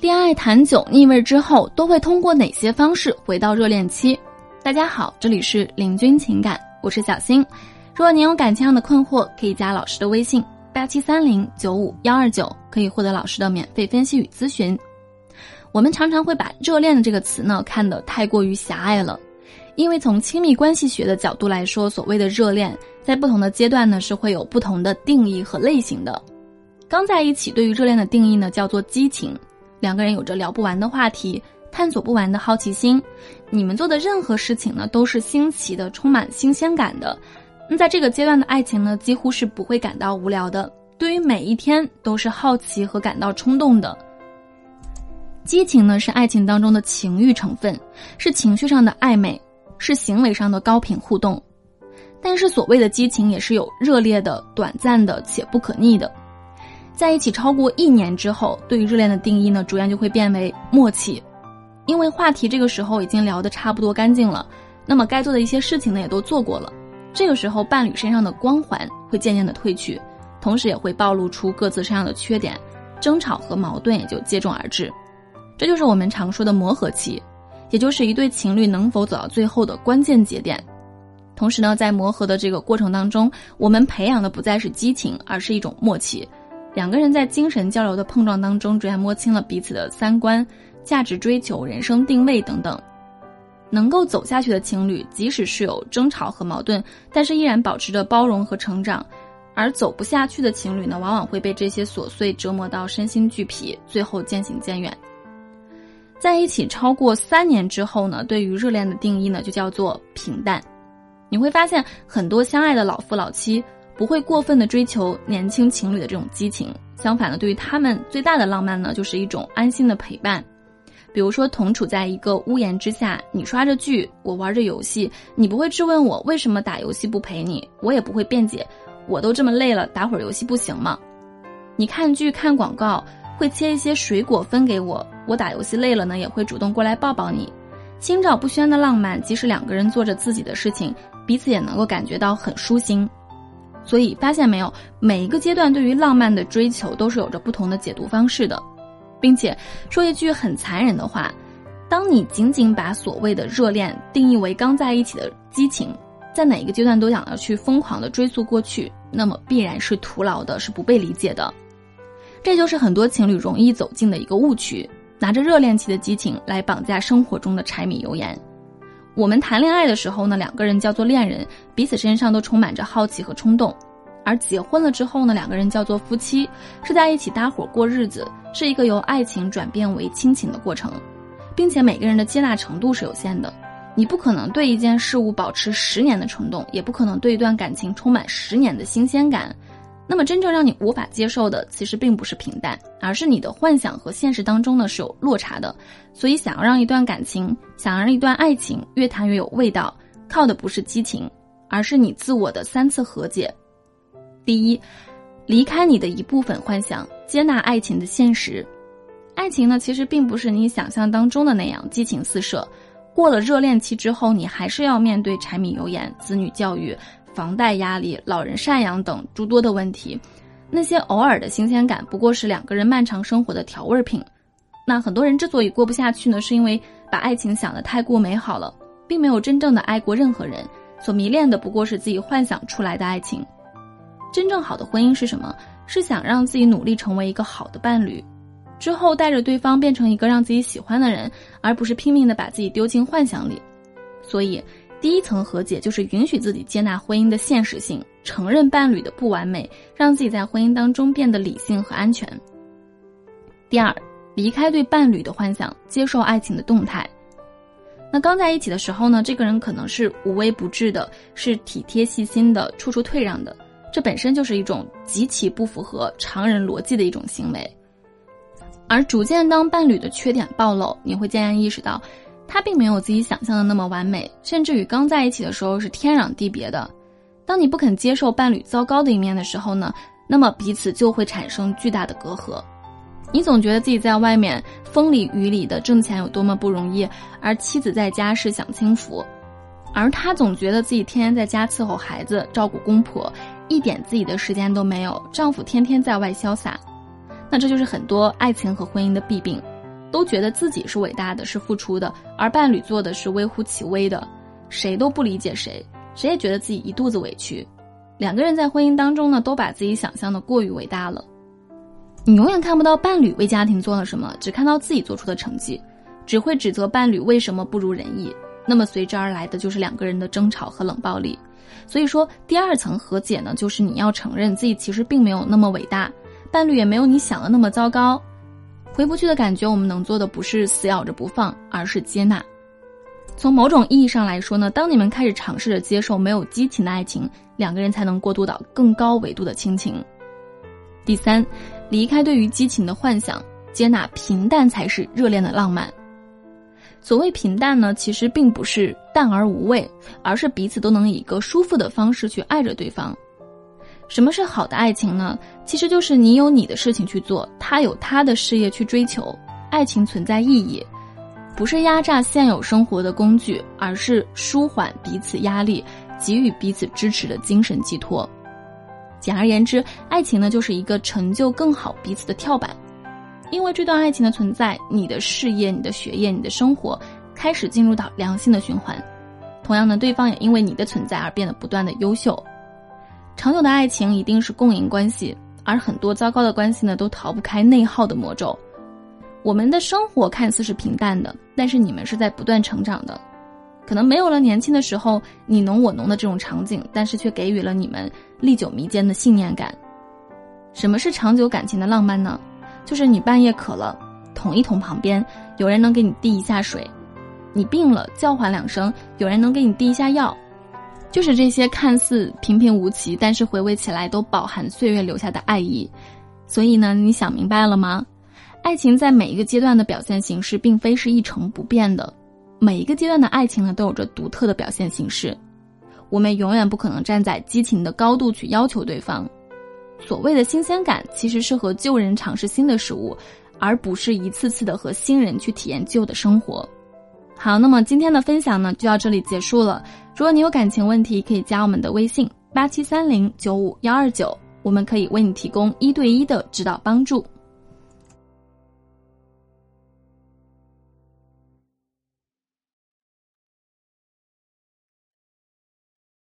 恋爱谈久腻味之后，都会通过哪些方式回到热恋期？大家好，这里是领军情感，我是小新。如果您有感情上的困惑，可以加老师的微信八七三零九五幺二九，可以获得老师的免费分析与咨询。我们常常会把热恋的这个词呢看得太过于狭隘了，因为从亲密关系学的角度来说，所谓的热恋在不同的阶段呢是会有不同的定义和类型的。刚在一起，对于热恋的定义呢叫做激情。两个人有着聊不完的话题，探索不完的好奇心，你们做的任何事情呢，都是新奇的，充满新鲜感的。那在这个阶段的爱情呢，几乎是不会感到无聊的，对于每一天都是好奇和感到冲动的。激情呢，是爱情当中的情欲成分，是情绪上的暧昧，是行为上的高频互动。但是所谓的激情也是有热烈的、短暂的且不可逆的。在一起超过一年之后，对于热恋的定义呢，逐渐就会变为默契，因为话题这个时候已经聊得差不多干净了，那么该做的一些事情呢也都做过了，这个时候伴侣身上的光环会渐渐的褪去，同时也会暴露出各自身上的缺点，争吵和矛盾也就接踵而至，这就是我们常说的磨合期，也就是一对情侣能否走到最后的关键节点。同时呢，在磨合的这个过程当中，我们培养的不再是激情，而是一种默契。两个人在精神交流的碰撞当中，逐渐摸清了彼此的三观、价值追求、人生定位等等。能够走下去的情侣，即使是有争吵和矛盾，但是依然保持着包容和成长；而走不下去的情侣呢，往往会被这些琐碎折磨到身心俱疲，最后渐行渐远。在一起超过三年之后呢，对于热恋的定义呢，就叫做平淡。你会发现，很多相爱的老夫老妻。不会过分的追求年轻情侣的这种激情，相反的，对于他们最大的浪漫呢，就是一种安心的陪伴。比如说，同处在一个屋檐之下，你刷着剧，我玩着游戏，你不会质问我为什么打游戏不陪你，我也不会辩解，我都这么累了，打会儿游戏不行吗？你看剧看广告，会切一些水果分给我，我打游戏累了呢，也会主动过来抱抱你。心照不宣的浪漫，即使两个人做着自己的事情，彼此也能够感觉到很舒心。所以发现没有，每一个阶段对于浪漫的追求都是有着不同的解读方式的，并且说一句很残忍的话，当你仅仅把所谓的热恋定义为刚在一起的激情，在哪一个阶段都想要去疯狂的追溯过去，那么必然是徒劳的，是不被理解的。这就是很多情侣容易走进的一个误区，拿着热恋期的激情来绑架生活中的柴米油盐。我们谈恋爱的时候呢，两个人叫做恋人，彼此身上都充满着好奇和冲动；而结婚了之后呢，两个人叫做夫妻，是在一起搭伙过日子，是一个由爱情转变为亲情的过程，并且每个人的接纳程度是有限的，你不可能对一件事物保持十年的冲动，也不可能对一段感情充满十年的新鲜感。那么，真正让你无法接受的，其实并不是平淡，而是你的幻想和现实当中呢是有落差的。所以，想要让一段感情，想要让一段爱情越谈越有味道，靠的不是激情，而是你自我的三次和解。第一，离开你的一部分幻想，接纳爱情的现实。爱情呢，其实并不是你想象当中的那样激情四射。过了热恋期之后，你还是要面对柴米油盐、子女教育。房贷压力、老人赡养等诸多的问题，那些偶尔的新鲜感不过是两个人漫长生活的调味品。那很多人之所以过不下去呢，是因为把爱情想得太过美好了，并没有真正的爱过任何人，所迷恋的不过是自己幻想出来的爱情。真正好的婚姻是什么？是想让自己努力成为一个好的伴侣，之后带着对方变成一个让自己喜欢的人，而不是拼命的把自己丢进幻想里。所以。第一层和解就是允许自己接纳婚姻的现实性，承认伴侣的不完美，让自己在婚姻当中变得理性和安全。第二，离开对伴侣的幻想，接受爱情的动态。那刚在一起的时候呢，这个人可能是无微不至的，是体贴细心的，处处退让的，这本身就是一种极其不符合常人逻辑的一种行为。而逐渐当伴侣的缺点暴露，你会渐渐意识到。他并没有自己想象的那么完美，甚至与刚在一起的时候是天壤地别的。当你不肯接受伴侣糟糕的一面的时候呢，那么彼此就会产生巨大的隔阂。你总觉得自己在外面风里雨里的挣钱有多么不容易，而妻子在家是享清福，而他总觉得自己天天在家伺候孩子、照顾公婆，一点自己的时间都没有。丈夫天天在外潇洒，那这就是很多爱情和婚姻的弊病。都觉得自己是伟大的，是付出的，而伴侣做的是微乎其微的，谁都不理解谁，谁也觉得自己一肚子委屈。两个人在婚姻当中呢，都把自己想象的过于伟大了。你永远看不到伴侣为家庭做了什么，只看到自己做出的成绩，只会指责伴侣为什么不如人意。那么随之而来的就是两个人的争吵和冷暴力。所以说，第二层和解呢，就是你要承认自己其实并没有那么伟大，伴侣也没有你想的那么糟糕。回不去的感觉，我们能做的不是死咬着不放，而是接纳。从某种意义上来说呢，当你们开始尝试着接受没有激情的爱情，两个人才能过渡到更高维度的亲情。第三。离开对于激情的幻想，接纳平淡才是热恋的浪漫。所谓平淡呢，其实并不是淡而无味，而是彼此都能以一个舒服的方式去爱着对方。什么是好的爱情呢？其实就是你有你的事情去做，他有他的事业去追求。爱情存在意义，不是压榨现有生活的工具，而是舒缓彼此压力、给予彼此支持的精神寄托。简而言之，爱情呢就是一个成就更好彼此的跳板，因为这段爱情的存在，你的事业、你的学业、你的生活开始进入到良性的循环。同样呢，对方也因为你的存在而变得不断的优秀。长久的爱情一定是共赢关系，而很多糟糕的关系呢都逃不开内耗的魔咒。我们的生活看似是平淡的，但是你们是在不断成长的。可能没有了年轻的时候你侬我侬的这种场景，但是却给予了你们历久弥坚的信念感。什么是长久感情的浪漫呢？就是你半夜渴了，捅一捅旁边有人能给你递一下水；你病了，叫唤两声，有人能给你递一下药。就是这些看似平平无奇，但是回味起来都饱含岁月留下的爱意。所以呢，你想明白了吗？爱情在每一个阶段的表现形式，并非是一成不变的。每一个阶段的爱情呢，都有着独特的表现形式。我们永远不可能站在激情的高度去要求对方。所谓的新鲜感，其实是和旧人尝试新的事物，而不是一次次的和新人去体验旧的生活。好，那么今天的分享呢，就到这里结束了。如果你有感情问题，可以加我们的微信八七三零九五幺二九，我们可以为你提供一对一的指导帮助。